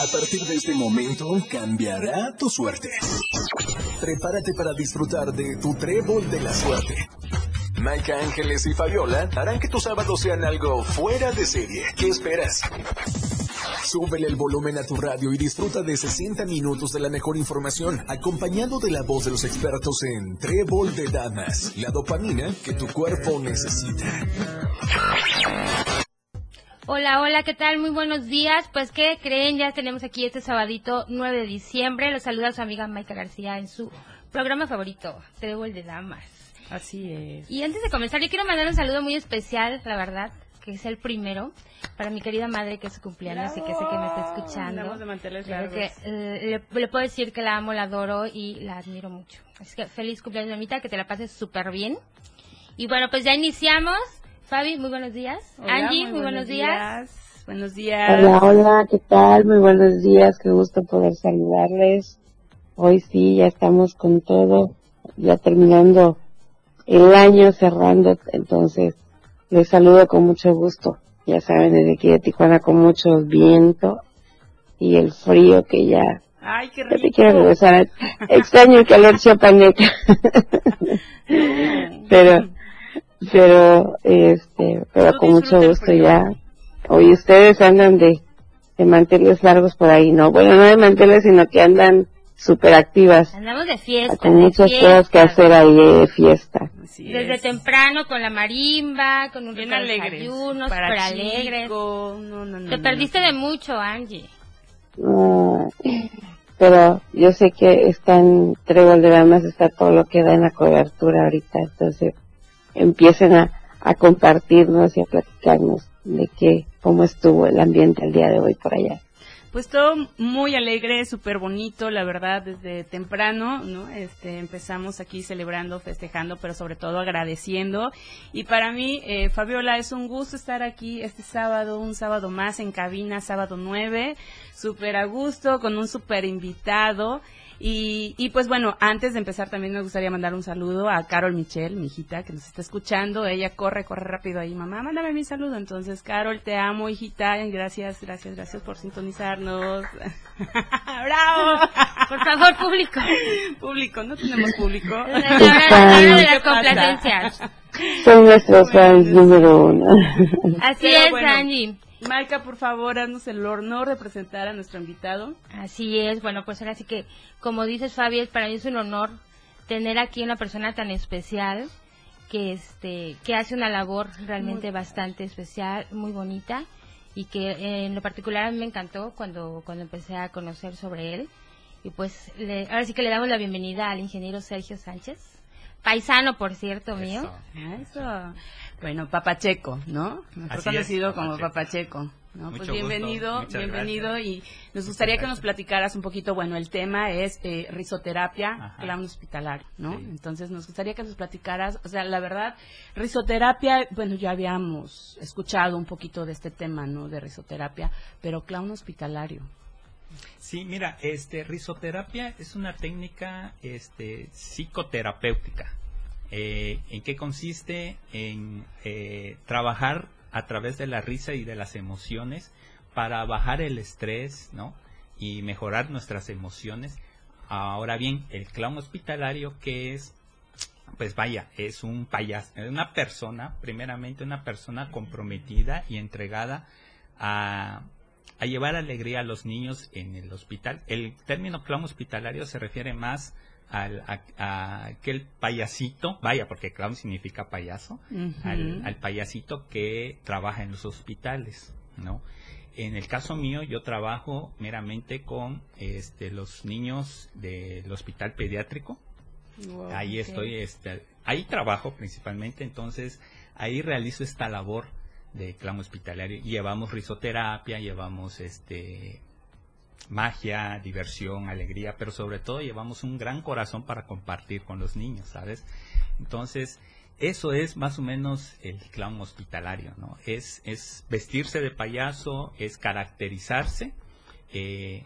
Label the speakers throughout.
Speaker 1: A partir de este momento cambiará tu suerte. Prepárate para disfrutar de tu trébol de la suerte. Maika Ángeles y Fabiola harán que tus sábados sean algo fuera de serie. ¿Qué esperas? Súbele el volumen a tu radio y disfruta de 60 minutos de la mejor información, acompañado de la voz de los expertos en Trébol de Damas, la dopamina que tu cuerpo necesita.
Speaker 2: Hola, hola, ¿qué tal? Muy buenos días. Pues, ¿qué creen? Ya tenemos aquí este sabadito 9 de diciembre. Los saluda su amiga Maika García en su programa favorito, Trébol de Damas.
Speaker 3: Así es.
Speaker 2: Y antes de comenzar, yo quiero mandar un saludo muy especial, la verdad, que es el primero, para mi querida madre que es su cumpleaños y que sé que me está escuchando.
Speaker 3: De
Speaker 2: Creo que, eh, le, le puedo decir que la amo, la adoro y la admiro mucho. Así que feliz cumpleaños, mamita, que te la pases súper bien. Y bueno, pues ya iniciamos. Fabi, muy buenos días.
Speaker 3: Hola,
Speaker 2: Angie, muy, buenos días.
Speaker 3: Buenos días.
Speaker 4: Hola, hola, ¿qué tal? Muy buenos días, qué gusto poder saludarles. Hoy sí, ya estamos con todo, ya terminando el año, cerrando, entonces les saludo con mucho gusto. Ya saben, desde aquí de Tijuana con mucho viento y el frío que ya,
Speaker 3: Ay, qué
Speaker 4: ya te
Speaker 3: rico.
Speaker 4: quiero regresar. Extraño el calor chiapaneca. pero, pero, este, pero con mucho gusto ya. Hoy ustedes andan de, de manteles largos por ahí, ¿no? Bueno, no de manteles, sino que andan súper activas,
Speaker 2: Andamos de fiesta.
Speaker 4: con muchas
Speaker 2: fiesta.
Speaker 4: cosas que hacer ahí de fiesta.
Speaker 3: Así
Speaker 2: Desde
Speaker 3: es.
Speaker 2: temprano con la marimba, con un
Speaker 3: Bien alegres. Para
Speaker 2: alegres.
Speaker 3: No, no, no,
Speaker 2: Te
Speaker 3: no,
Speaker 2: perdiste
Speaker 3: no.
Speaker 2: de mucho, Angie.
Speaker 4: Ah, pero yo sé que está en Trébol de Damas, está todo lo que da en la cobertura ahorita, entonces empiecen a, a compartirnos y a platicarnos de qué, cómo estuvo el ambiente el día de hoy por allá.
Speaker 3: Pues todo muy alegre, súper bonito, la verdad, desde temprano, ¿no? Este, empezamos aquí celebrando, festejando, pero sobre todo agradeciendo. Y para mí, eh, Fabiola, es un gusto estar aquí este sábado, un sábado más en cabina, sábado 9, súper a gusto, con un súper invitado. Y, y pues bueno, antes de empezar también me gustaría mandar un saludo a Carol Michelle, mi hijita, que nos está escuchando. Ella corre, corre rápido ahí, mamá, mándame mi saludo. Entonces, Carol, te amo, hijita. Gracias, gracias, gracias por sintonizarnos. ¡Bravo!
Speaker 2: Por favor, público.
Speaker 3: público, no tenemos público.
Speaker 4: Son nuestros fans número uno.
Speaker 2: Así
Speaker 3: Pero
Speaker 2: es,
Speaker 3: bueno.
Speaker 2: Angie.
Speaker 3: Maika, por favor, haznos el honor de presentar a nuestro invitado.
Speaker 2: Así es, bueno, pues ahora sí que, como dices Fabi, para mí es un honor tener aquí una persona tan especial que este que hace una labor realmente bastante especial, muy bonita y que eh, en lo particular a mí me encantó cuando cuando empecé a conocer sobre él y pues le- ahora sí que le damos la bienvenida al ingeniero Sergio Sánchez, paisano por cierto mío.
Speaker 3: Eso. Bueno, Papacheco, ¿no? Mejor
Speaker 5: Así
Speaker 3: conocido
Speaker 5: es,
Speaker 3: como
Speaker 5: Papacheco.
Speaker 3: ¿no? Pues bienvenido,
Speaker 5: gusto,
Speaker 3: bienvenido
Speaker 5: gracias.
Speaker 3: y nos gustaría que nos platicaras un poquito, bueno, el tema es eh, risoterapia,
Speaker 5: Ajá.
Speaker 3: clown hospitalario, ¿no?
Speaker 5: Sí.
Speaker 3: Entonces nos gustaría que nos platicaras, o sea, la verdad, risoterapia, bueno, ya habíamos escuchado un poquito de este tema, ¿no? De risoterapia, pero clown hospitalario.
Speaker 5: Sí, mira, este risoterapia es una técnica este psicoterapéutica. Eh, ¿En qué consiste? En eh, trabajar a través de la risa y de las emociones para bajar el estrés, ¿no? Y mejorar nuestras emociones. Ahora bien, el clown hospitalario, que es? Pues vaya, es un payaso, una persona, primeramente una persona comprometida y entregada a, a llevar alegría a los niños en el hospital. El término clown hospitalario se refiere más al, a, a aquel payasito, vaya, porque clown significa payaso, al, al payasito que trabaja en los hospitales, ¿no? En el caso mío, yo trabajo meramente con este, los niños del hospital pediátrico.
Speaker 3: Wow,
Speaker 5: Ahí estoy, este, ahí trabajo principalmente, entonces ahí realizo esta labor de clown hospitalario. Llevamos risoterapia, llevamos este magia, diversión, alegría, pero sobre todo llevamos un gran corazón para compartir con los niños, ¿sabes? Entonces, eso es más o menos el clown hospitalario, ¿no? Es, es vestirse de payaso, es caracterizarse, eh,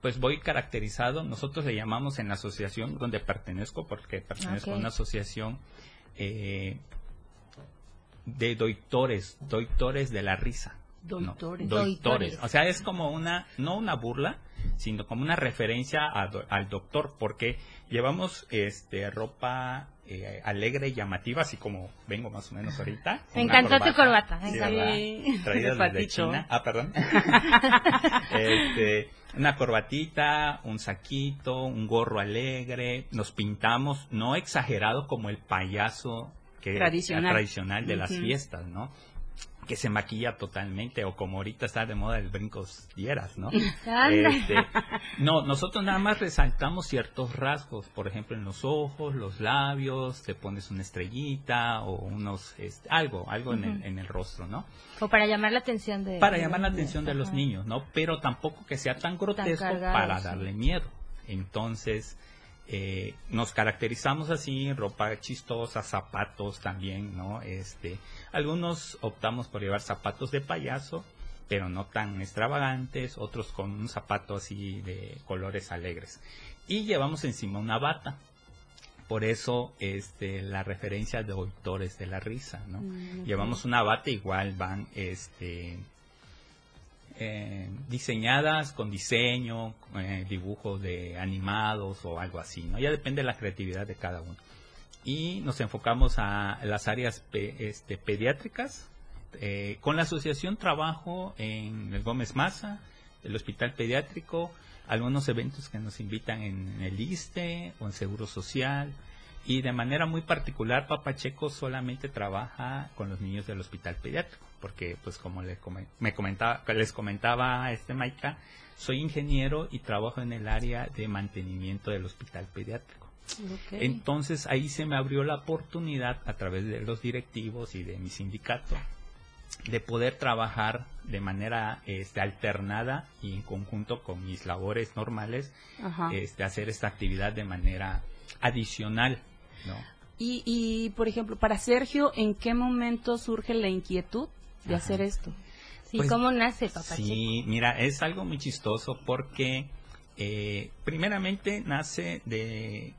Speaker 5: pues voy caracterizado, nosotros le llamamos en la asociación donde pertenezco, porque pertenezco a una asociación eh, de doitores, doitores de la risa. ¿no?
Speaker 3: Doitores.
Speaker 5: Doitores. O sea, es como una, no una burla, sino como una referencia a do- al doctor, porque llevamos este ropa eh, alegre y llamativa, así como vengo más o menos ahorita.
Speaker 2: Me encantó tu corbata, me
Speaker 5: Sí. Traída
Speaker 3: De
Speaker 5: desde. China. Ah, perdón. Este, una corbatita, un saquito, un gorro alegre. Nos pintamos, no exagerado como el payaso que
Speaker 3: Tradicional.
Speaker 5: tradicional de las fiestas, ¿no? Que se maquilla totalmente, o como ahorita está de moda el brincos dieras, ¿no? Este, no, nosotros nada más resaltamos ciertos rasgos, por ejemplo en los ojos, los labios, te pones una estrellita o unos, este, algo, algo en, el, en el rostro, ¿no?
Speaker 2: O para llamar la atención de...
Speaker 5: Para
Speaker 2: de
Speaker 5: llamar la atención de los
Speaker 2: Ajá.
Speaker 5: niños, ¿no? Pero tampoco que sea tan grotesco para darle miedo. Entonces, eh, nos caracterizamos así, ropa chistosa, zapatos también, ¿no? Este, algunos optamos por llevar zapatos de payaso, pero no tan extravagantes, otros con un zapato así de colores alegres. Y llevamos encima una bata. Por eso, este, la referencia de autores de la risa, ¿no?
Speaker 3: Mm.
Speaker 5: Llevamos una bata igual, van, este, eh, diseñadas con diseño, eh, dibujos de animados o algo así, ¿no? Ya depende de la creatividad de cada uno. Y nos enfocamos a las áreas este, pediátricas. Eh, con la asociación trabajo en el Gómez Maza, el Hospital Pediátrico, algunos eventos que nos invitan en el ISTE o en Seguro Social. Y de manera muy particular, Papacheco solamente trabaja con los niños del hospital pediátrico, porque pues como le come- me comentaba, les comentaba este Maika, soy ingeniero y trabajo en el área de mantenimiento del hospital pediátrico. Entonces ahí se me abrió la oportunidad a través de los directivos y de mi sindicato de poder trabajar de manera este, alternada y en conjunto con mis labores normales,
Speaker 3: Ajá.
Speaker 5: este, hacer esta actividad de manera adicional, ¿no?
Speaker 3: Y, y, por ejemplo, para Sergio, ¿en qué momento surge la inquietud de
Speaker 5: Ajá.
Speaker 3: hacer esto?
Speaker 2: Sí,
Speaker 5: Pues,
Speaker 2: ¿cómo nace Papá
Speaker 5: Sí, mira, es algo muy chistoso porque eh, primeramente nace de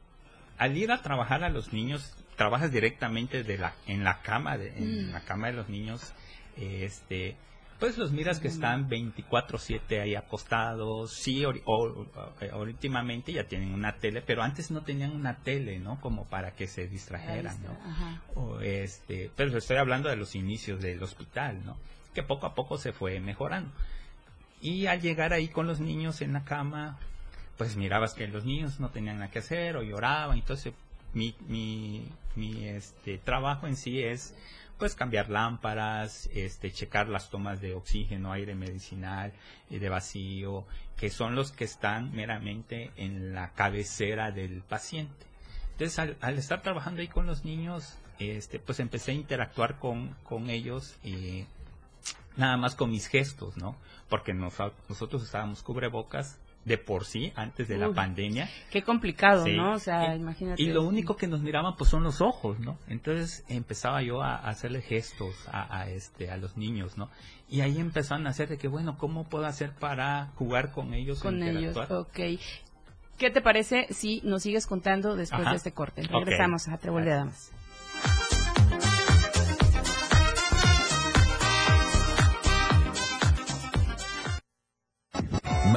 Speaker 5: al ir a trabajar a los niños, trabajas directamente de la en la cama de, en
Speaker 3: Mm.
Speaker 5: la cama de los niños, este pues los miras que están 24/7 ahí acostados, sí, o, o- eh, últimamente ya tienen una tele, pero antes no tenían una tele, ¿no? Como para que se distrajeran, ¿no?
Speaker 3: Ajá.
Speaker 5: o este, pero estoy hablando de los inicios del hospital, ¿no? Que poco a poco se fue mejorando. Y al llegar ahí con los niños en la cama, pues mirabas que los niños no tenían nada que hacer o lloraban, entonces mi, mi, mi este, trabajo en sí es pues cambiar lámparas, este, checar las tomas de oxígeno, aire medicinal y de vacío, que son los que están meramente en la cabecera del paciente. Entonces, al, al estar trabajando ahí con los niños, este, pues empecé a interactuar con, con ellos y nada más con mis gestos, ¿no? Porque nos- nosotros estábamos cubrebocas de por sí antes de la pandemia
Speaker 3: Qué complicado,
Speaker 5: Sí.
Speaker 3: ¿no? O sea,
Speaker 5: Y-
Speaker 3: imagínate.
Speaker 5: y lo único que nos miraban pues son los ojos, ¿no? Entonces empezaba yo a, a hacerle gestos a, a, este a los niños, ¿no? Y ahí empezaron a hacer de que bueno, ¿cómo puedo hacer para jugar con ellos? o
Speaker 3: con ellos. Ok. ¿Qué te parece si nos sigues contando después
Speaker 5: Ajá.
Speaker 3: de este corte? Regresamos a Trébol de
Speaker 5: Gracias.
Speaker 3: Damas.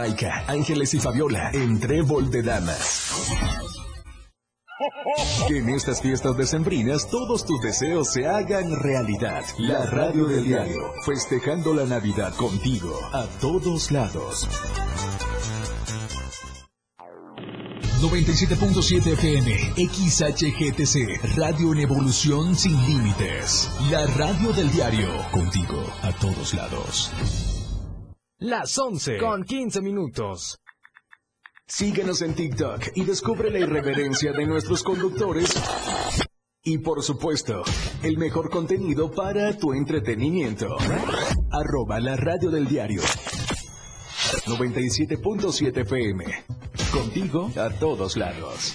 Speaker 1: Maika, Ángeles y Fabiola en Trébol de Damas. Que en estas fiestas decembrinas todos tus deseos se hagan realidad. La radio del diario, festejando la Navidad contigo a todos lados. 97.7 FM, XHGTC, Radio en Evolución Sin Límites. La radio del diario, contigo a todos lados.
Speaker 6: Las 11 con 15 minutos.
Speaker 1: Síguenos en TikTok y descubre la irreverencia de nuestros conductores. Y por supuesto, el mejor contenido para tu entretenimiento. Arroba la radio del diario. 97.7 FM. Contigo a todos lados.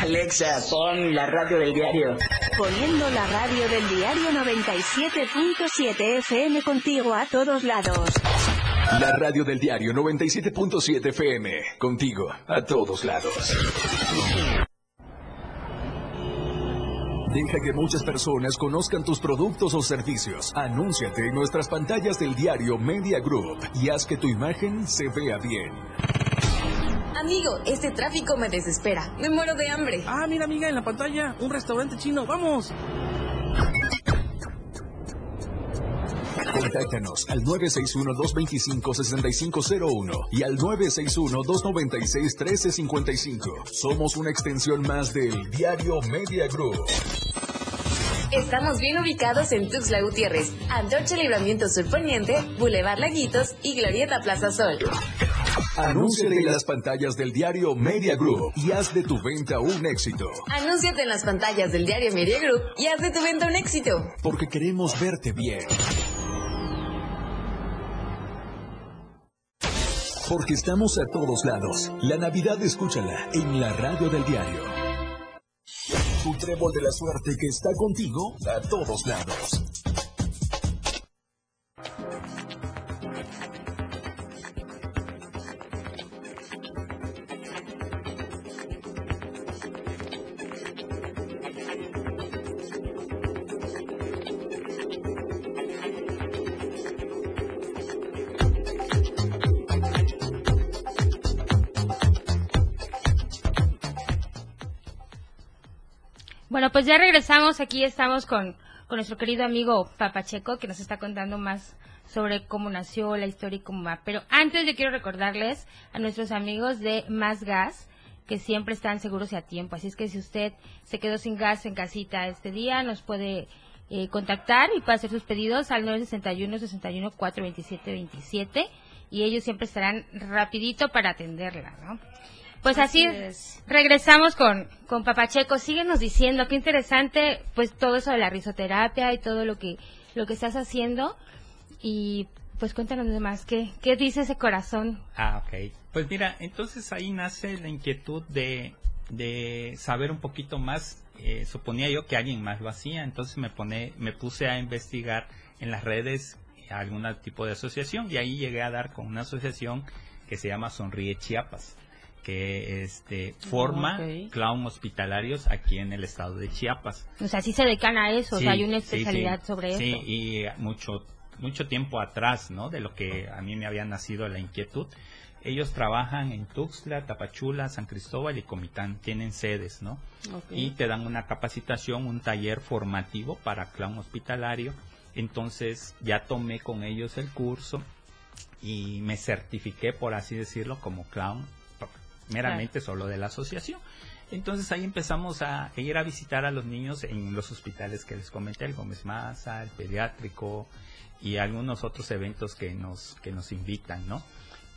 Speaker 7: Alexa, pon la radio del diario.
Speaker 8: Poniendo la radio del diario 97.7 FM contigo a todos lados.
Speaker 1: La radio del diario 97.7 FM. Contigo a todos lados. Deja que muchas personas conozcan tus productos o servicios. Anúnciate en nuestras pantallas del diario Media Group y haz que tu imagen se vea bien.
Speaker 9: Amigo, este tráfico me desespera. Me muero de hambre.
Speaker 10: Ah, mira amiga, en la pantalla, un restaurante chino. ¡Vamos!
Speaker 1: Contáctanos al 961-225-6501 y al 961-296-1355. Somos una extensión más del Diario Media Group.
Speaker 9: Estamos bien ubicados en Tuxtla Gutiérrez, Antorcha Libramiento Sur Poniente, Boulevard Laguitos y Glorieta Plaza Sol.
Speaker 1: Anúnciate en las pantallas del Diario Media Group y haz de tu venta un éxito.
Speaker 9: Anúnciate en las pantallas del diario Media Group y haz de tu venta un éxito.
Speaker 1: Porque queremos verte bien. Porque estamos a todos lados. La Navidad escúchala en la radio del diario. Tu trébol de la suerte que está contigo a todos lados.
Speaker 2: Bueno, pues ya regresamos. Aquí estamos con, con nuestro querido amigo Papacheco, que nos está contando más sobre cómo nació la historia y cómo va. Pero antes yo quiero recordarles a nuestros amigos de Más Gas que siempre están seguros y a tiempo. Así es que si usted se quedó sin gas en casita este día, nos puede eh, contactar y puede hacer sus pedidos al 961 61 427 27 y ellos siempre estarán rapidito para atenderla, ¿no? Pues así,
Speaker 3: es.
Speaker 2: regresamos con, con Papacheco. Síguenos diciendo, qué interesante, pues todo eso de la risoterapia y todo lo que, lo que estás haciendo. Y pues cuéntanos más, ¿qué, qué dice ese corazón?
Speaker 5: Ah, ok. Pues mira, entonces ahí nace la inquietud de, de saber un poquito más. Eh, suponía yo que alguien más lo hacía, entonces me, pone, me puse a investigar en las redes algún tipo de asociación y ahí llegué a dar con una asociación que se llama Sonríe Chiapas que este forma
Speaker 3: Ok.
Speaker 5: clown hospitalarios aquí en el estado de Chiapas.
Speaker 2: O sea, sí se dedican a eso, o
Speaker 5: Sí,
Speaker 2: sea, hay una
Speaker 5: sí,
Speaker 2: especialidad
Speaker 5: sí.
Speaker 2: sobre
Speaker 5: Sí,
Speaker 2: eso.
Speaker 5: y mucho mucho tiempo atrás, ¿no? De lo que a mí me había nacido la inquietud. Ellos trabajan en Tuxtla, Tapachula, San Cristóbal y Comitán, tienen sedes, ¿no? Y te dan una capacitación, un taller formativo para clown hospitalario. Entonces ya tomé con ellos el curso y me certifiqué, por así decirlo, como clown meramente solo de la asociación. Entonces ahí empezamos a ir a visitar a los niños en los hospitales que les comenté, el Gómez Maza, el pediátrico y algunos otros eventos que nos, que nos invitan, ¿no?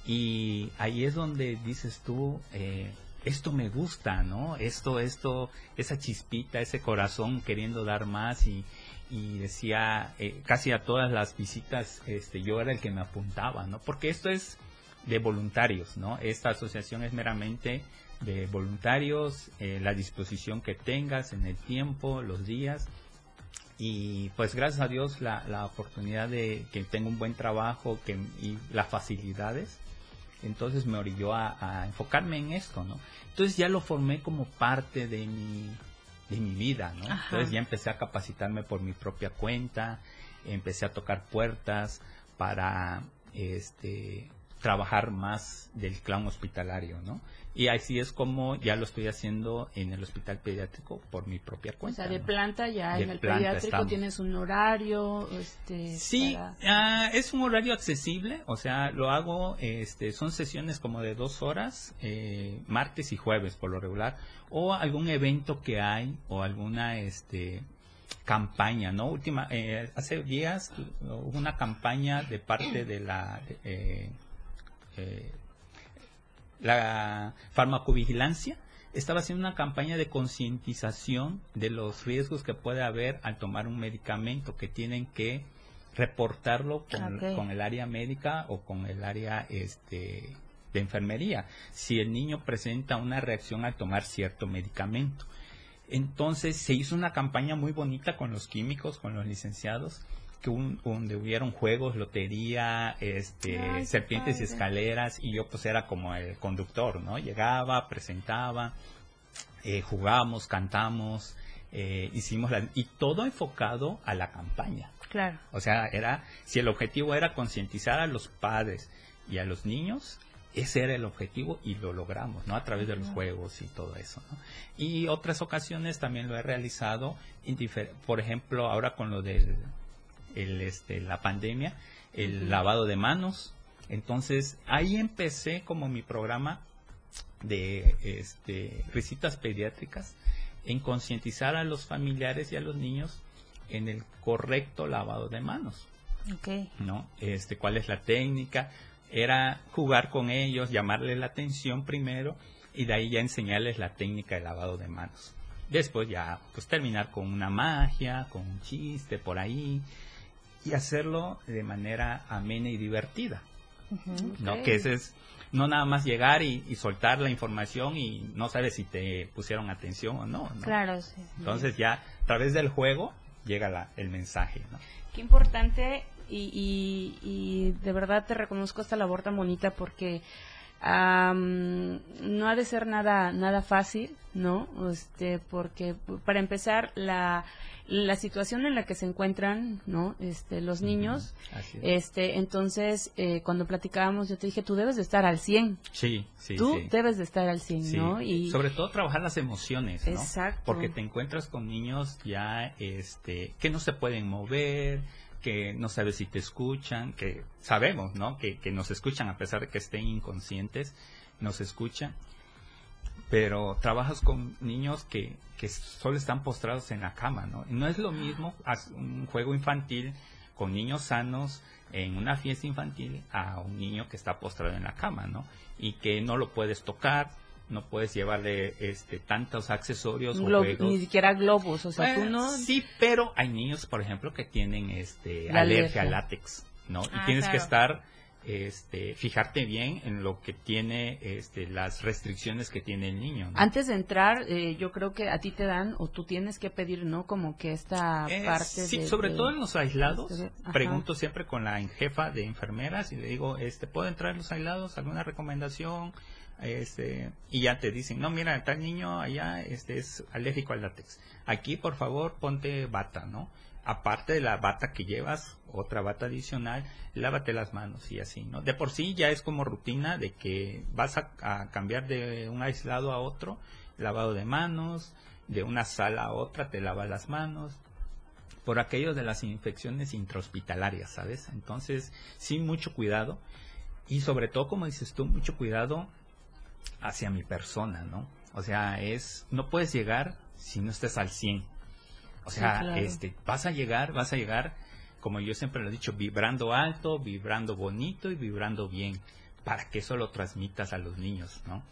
Speaker 5: Y ahí es donde dices tú, eh, esto me gusta, ¿no? Esto, esto, esa chispita, ese corazón queriendo dar más y, y decía, eh, casi a todas las visitas, este, yo era el que me apuntaba, ¿no? Porque esto es de voluntarios, ¿no? Esta asociación es meramente de voluntarios, eh, la disposición que tengas en el tiempo, los días. Y pues gracias a Dios la, la oportunidad de que tengo un buen trabajo que, y las facilidades, entonces me orilló a, a enfocarme en esto, ¿no? Entonces ya lo formé como parte de mi, de mi vida, ¿no?
Speaker 2: Ajá.
Speaker 5: Entonces ya empecé a capacitarme por mi propia cuenta, empecé a tocar puertas para este trabajar más del clown hospitalario, ¿no? Y así es como ya lo estoy haciendo en el hospital pediátrico por mi propia
Speaker 3: O
Speaker 5: cuenta.
Speaker 3: sea, de
Speaker 5: ¿no?
Speaker 3: planta ya
Speaker 5: De
Speaker 3: en el pediátrico
Speaker 5: estamos.
Speaker 3: tienes un horario, este,
Speaker 5: Sí,
Speaker 3: para-
Speaker 5: ah, es un horario accesible, o sea, lo hago, este, son sesiones como de dos horas, eh, martes y jueves por lo regular, o algún evento que hay, o alguna, este, campaña, ¿no? Última, eh, hace días hubo una campaña de parte de la, eh, eh, la farmacovigilancia estaba haciendo una campaña de concientización de los riesgos que puede haber al tomar un medicamento que tienen que reportarlo con, el área médica o con el área este de enfermería si el niño presenta una reacción al tomar cierto medicamento. Entonces se hizo una campaña muy bonita con los químicos, con los licenciados, que un- donde hubieron juegos, lotería, este,
Speaker 3: Ay,
Speaker 5: serpientes y escaleras, y yo pues era como el conductor, ¿no? Llegaba, presentaba, eh, jugamos, cantamos, eh, hicimos la, y todo enfocado a la campaña.
Speaker 2: Claro.
Speaker 5: O sea, era, si el objetivo era concientizar a los padres y a los niños, ese era el objetivo y lo logramos, ¿no? A través de los juegos y todo eso, ¿no? Y otras ocasiones también lo he realizado, por ejemplo, ahora con lo del, el, este, la pandemia, el lavado de manos. Entonces, ahí empecé como mi programa de este, risitas pediátricas en concientizar a los familiares y a los niños en el correcto lavado de manos. ¿no? Este, cuál es la técnica, era jugar con ellos, llamarles la atención primero y de ahí ya enseñarles la técnica de lavado de manos. Después ya, pues terminar con una magia, con un chiste por ahí y hacerlo de manera amena y divertida. ¿no? Que ese es no nada más llegar y, y soltar la información y no sabes si te pusieron atención o no. ¿no?
Speaker 2: Claro, sí.
Speaker 5: Entonces ya a través del juego llega la- el mensaje. ¿no?
Speaker 3: Qué importante y, y, y de verdad te reconozco esta labor tan bonita porque no ha de ser nada nada fácil, ¿no? Este, porque para empezar la la situación en la que se encuentran, ¿no? Este, los niños,
Speaker 5: es.
Speaker 3: este, entonces eh, cuando platicábamos yo te dije tú debes de estar al 100,
Speaker 5: sí, sí,
Speaker 3: tú
Speaker 5: sí.
Speaker 3: debes de estar al 100,
Speaker 5: Sí,
Speaker 3: ¿no? Y
Speaker 5: sobre todo trabajar las emociones, ¿no?
Speaker 3: Exacto.
Speaker 5: Porque te encuentras con niños ya este que no se pueden mover, que no sabes si te escuchan, que sabemos, ¿no? Que, que nos escuchan a pesar de que estén inconscientes, nos escuchan. Pero trabajas con niños que, que solo están postrados en la cama, ¿no? No es lo mismo haz un juego infantil con niños sanos en una fiesta infantil a un niño que está postrado en la cama, ¿no? Y que no lo puedes tocar, no puedes llevarle este tantos accesorios o juegos.
Speaker 3: ni siquiera globos, o sea, tú no
Speaker 5: Sí, pero hay niños, por ejemplo, que tienen este
Speaker 3: La
Speaker 5: alergia
Speaker 3: alergia.
Speaker 5: al látex, ¿no? y
Speaker 2: Ah,
Speaker 5: tienes que estar este fijarte bien en lo que tiene este las restricciones que tiene el niño, ¿no?
Speaker 3: Antes de entrar, eh, yo creo que a ti te dan o tú tienes que pedir, ¿no? Como que esta
Speaker 5: Eh,
Speaker 3: parte
Speaker 5: sí,
Speaker 3: de-
Speaker 5: sobre
Speaker 3: de-
Speaker 5: todo en los aislados,
Speaker 3: de- ajá.
Speaker 5: pregunto siempre con la jefa de enfermeras y le digo, este, ¿puedo entrar en los aislados? ¿Alguna recomendación? Este, y ya te dicen, no, mira, tal niño allá este, es alérgico al látex. Aquí, por favor, ponte bata, ¿no? Aparte de la bata que llevas, otra bata adicional, lávate las manos y así, ¿no? De por sí ya es como rutina de que vas a, cambiar de un aislado a otro, lavado de manos, de una sala a otra te lavas las manos, por aquello de las infecciones intrahospitalarias, ¿sabes? Entonces, sí, mucho cuidado. Y sobre todo, como dices tú, mucho cuidado hacia mi persona, ¿no? O sea, es, no puedes llegar si no estés al 100. O
Speaker 3: Sí,
Speaker 5: sea,
Speaker 3: claro.
Speaker 5: este, vas a llegar, vas a llegar, como yo siempre lo he dicho, vibrando alto, vibrando bonito y vibrando bien, para que eso lo transmitas a los niños, ¿no?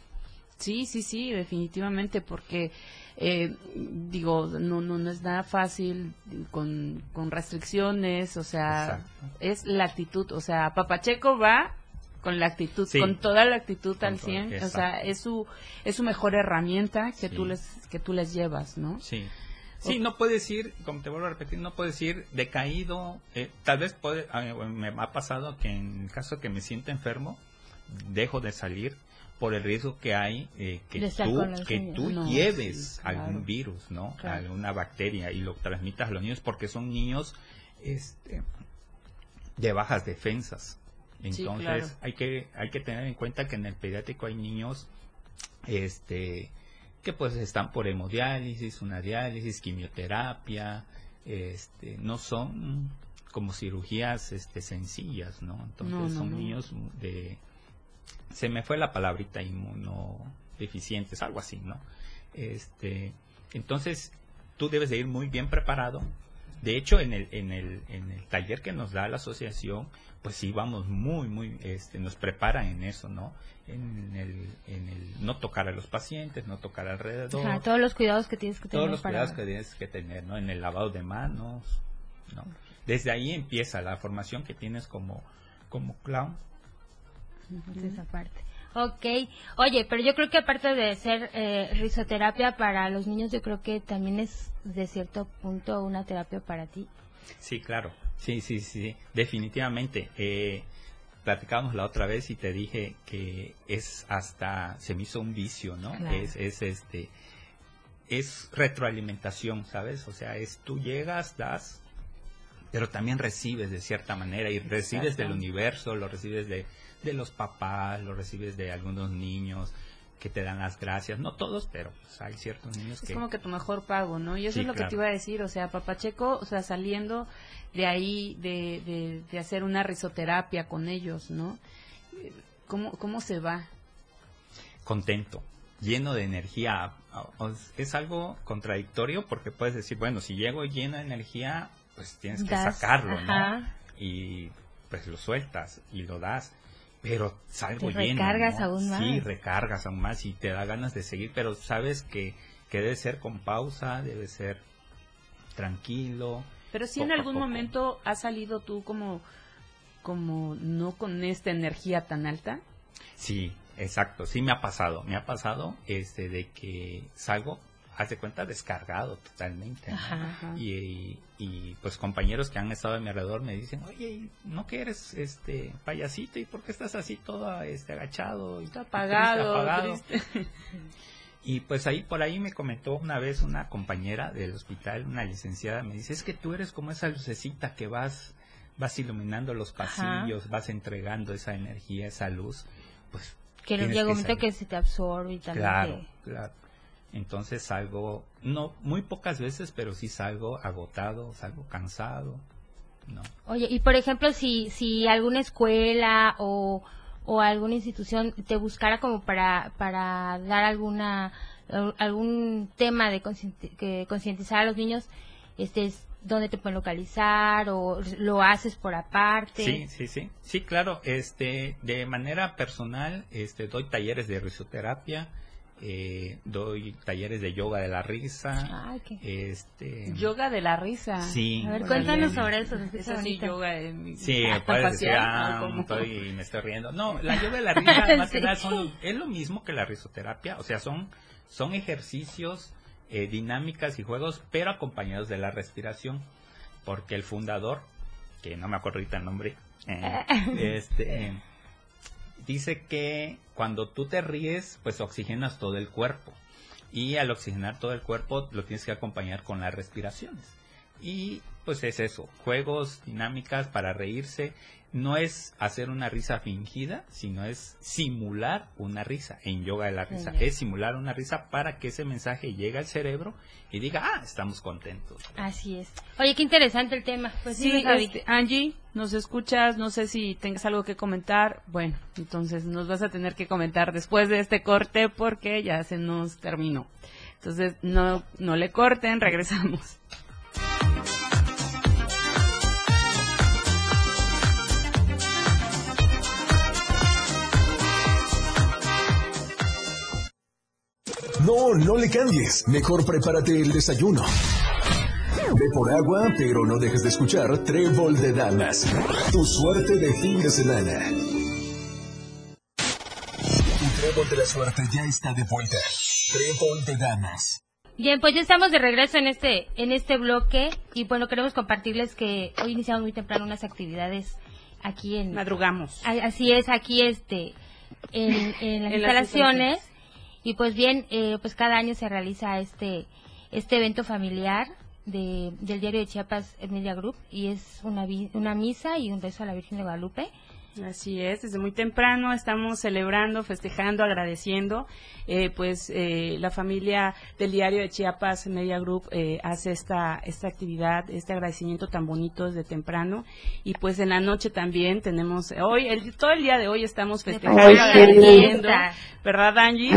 Speaker 3: Sí, sí, sí, definitivamente, porque eh, digo, no, no, no es nada fácil con, con restricciones, o sea,
Speaker 5: Exacto.
Speaker 3: es la actitud, o sea, Papacheco va con la actitud,
Speaker 5: Sí.
Speaker 3: con toda la actitud
Speaker 5: Con
Speaker 3: al
Speaker 5: todo,
Speaker 3: 100, o sea, es su, es su mejor herramienta que
Speaker 5: Sí.
Speaker 3: tú les, que tú les llevas, ¿no?
Speaker 5: Sí. Sí, no puedes ir, como te vuelvo a repetir, no puedes ir decaído. eh, tal vez puede, me ha pasado que en el caso de que me sienta enfermo, dejo de salir por el riesgo que hay eh, que tú, que tú
Speaker 3: No,
Speaker 5: lleves
Speaker 3: sí, claro.
Speaker 5: algún virus, ¿no?
Speaker 3: Claro.
Speaker 5: Alguna bacteria y lo transmitas a los niños porque son niños este, de bajas defensas. Entonces
Speaker 3: claro.
Speaker 5: hay que hay que tener en cuenta que en el pediátrico hay niños este que pues están por hemodiálisis, una diálisis, quimioterapia, este no son como cirugías este sencillas, ¿no? Entonces
Speaker 3: No, no,
Speaker 5: son
Speaker 3: no.
Speaker 5: niños de se me fue la palabrita inmunodeficientes, algo así, ¿no? Este, entonces tú debes de ir muy bien preparado. De hecho, en el, en el, en el taller que nos da la asociación, pues sí vamos muy, muy, este, nos preparan en eso, ¿no? En el, en el no tocar a los pacientes, no tocar alrededor,
Speaker 2: Ajá, todos los cuidados que tienes que tener
Speaker 5: todos los
Speaker 2: para-
Speaker 5: cuidados que tienes que tener, ¿no? En el lavado de manos, ¿no? Desde ahí empieza la formación que tienes como, como clown.
Speaker 2: Entonces, esa parte. Ok, oye, pero yo creo que aparte de ser eh, risoterapia para los niños, yo creo que también es de cierto punto una terapia para ti.
Speaker 5: Sí, claro. Sí, sí, sí. Definitivamente. Eh, platicábamos la otra vez y te dije que es hasta, se me hizo un vicio, ¿no?
Speaker 2: Claro.
Speaker 5: Es, es este, es retroalimentación, ¿sabes? O sea, es tú llegas, das, pero también recibes de cierta manera y recibes del universo, lo recibes de, de los papás, lo recibes de algunos niños que te dan las gracias, no todos, pero pues, hay ciertos niños
Speaker 3: Es
Speaker 5: que...
Speaker 3: como que tu mejor pago, ¿no? Y eso
Speaker 5: Sí,
Speaker 3: es lo que te iba a decir, o sea, Papacheco, o sea, saliendo de ahí, de, de, de hacer una risoterapia con ellos, ¿no? ¿Cómo, cómo se va?
Speaker 5: contento, lleno de energía. Es algo contradictorio porque puedes decir, bueno, si llego lleno de energía, pues tienes que
Speaker 2: Das,
Speaker 5: sacarlo,
Speaker 2: ajá.
Speaker 5: ¿no? Y pues lo sueltas y lo das. Pero salgo
Speaker 2: Te
Speaker 5: lleno.
Speaker 2: recargas
Speaker 5: ¿no?
Speaker 2: aún más.
Speaker 5: Sí, recargas aún más y te da ganas de seguir, pero sabes que, que debe ser con pausa, debe ser tranquilo.
Speaker 3: Pero si en algún momento has salido tú como, como no con esta energía tan alta.
Speaker 5: Sí, exacto, sí me ha pasado, me ha pasado este de que salgo, haz de cuenta, descargado totalmente. ¿no?
Speaker 2: Ajá.
Speaker 5: Y, y, pues compañeros que han estado a mi alrededor me dicen, oye, ¿no que eres este payasito? ¿Y por qué estás así todo este agachado? Y
Speaker 3: Está apagado,
Speaker 5: apagado?"
Speaker 3: triste.
Speaker 5: Y pues ahí por ahí me comentó una vez una compañera del hospital, una licenciada, me dice, es que tú eres como esa lucecita que vas, vas iluminando los
Speaker 2: Ajá.
Speaker 5: pasillos, vas entregando esa energía, esa luz, pues
Speaker 2: Que llega un momento que se te absorbe y también
Speaker 5: Claro,
Speaker 2: te-
Speaker 5: claro. Entonces salgo, no muy pocas veces, pero sí salgo agotado, salgo cansado, ¿no?
Speaker 2: Oye, y por ejemplo, si, si alguna escuela o, o alguna institución te buscara como para, para dar alguna, al- algún tema de concientizar a los niños, este, es dónde te pueden localizar o lo haces por aparte.
Speaker 5: Sí, sí, sí. Sí, claro, este, de manera personal, este, doy talleres de risoterapia, eh, doy talleres de yoga de la risa, este...
Speaker 3: Yoga de la risa.
Speaker 5: Sí.
Speaker 2: A ver, cuéntanos sobre eso.
Speaker 3: Es así, yoga de mi-
Speaker 5: Sí, decir,
Speaker 3: facial,
Speaker 5: ah, estoy- me estoy riendo. No, la yoga de la risa más que
Speaker 2: Sí.
Speaker 5: nada son- es lo mismo que la risoterapia, o sea, son, son ejercicios, eh, dinámicas y juegos, pero acompañados de la respiración, porque el fundador, que no me acuerdo ahorita el nombre, eh, este, eh, dice que cuando tú te ríes, pues oxigenas todo el cuerpo. Y al oxigenar todo el cuerpo lo tienes que acompañar con las respiraciones. Y pues es eso, juegos, dinámicas para reírse. No es hacer una risa fingida, sino es simular una risa en yoga de la risa. Es simular una risa para que ese mensaje llegue al cerebro y diga, ah, estamos contentos.
Speaker 2: Así es. Oye, qué interesante el tema. Pues sí,
Speaker 3: este, Angie, nos escuchas, no sé si tengas algo que comentar. Bueno, entonces nos vas a tener que comentar después de este corte porque ya se nos terminó. Entonces, no, no le corten, regresamos.
Speaker 1: No, no le cambies. Mejor prepárate el desayuno. Ve por agua, pero no dejes de escuchar Trébol de Damas. Tu suerte de fin de semana. Tu Trébol de la Suerte ya está de vuelta. Trébol de Damas.
Speaker 2: Bien, pues ya estamos de regreso en este en este bloque y bueno, queremos compartirles que hoy iniciamos muy temprano unas actividades aquí en
Speaker 3: Madrugamos.
Speaker 2: A- Así es, aquí este en, en las
Speaker 3: En las
Speaker 2: instalaciones y pues bien, eh, pues cada año se realiza este este evento familiar de, del diario de Chiapas Media Group y es una una misa y un beso a la Virgen de Guadalupe
Speaker 3: Así es, desde muy temprano estamos celebrando, festejando, agradeciendo. Eh, pues eh, la familia del diario de Chiapas Media Group eh, hace esta, esta actividad, este agradecimiento tan bonito desde temprano. Y pues en la noche también tenemos, hoy, el, todo el día de hoy estamos festejando,
Speaker 4: Ay,
Speaker 3: agradeciendo, ¿verdad Angie?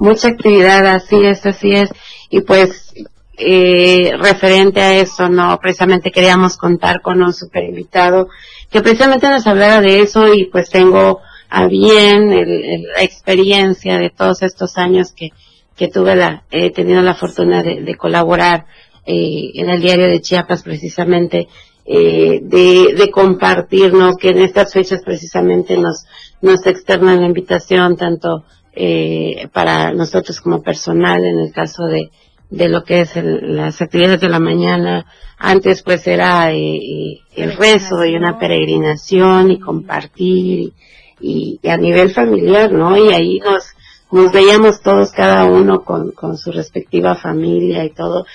Speaker 4: Mucha actividad, así es, así es. Y pues, eh, referente a eso, no, precisamente queríamos contar con un super invitado que precisamente nos hablara de eso y pues tengo a bien el- la experiencia de todos estos años que, que tuve la, he tenido la fortuna de, colaborar eh, en el diario de Chiapas precisamente, eh, de, de compartir, ¿no? Que en estas fechas precisamente nos, nos externan la invitación tanto eh, para nosotros como personal en el caso de, de lo que es el- las actividades de la mañana. Antes pues era eh, el rezo y una peregrinación y compartir y, a nivel familiar, ¿no? Y ahí nos, nos veíamos todos cada uno con, su respectiva familia y todo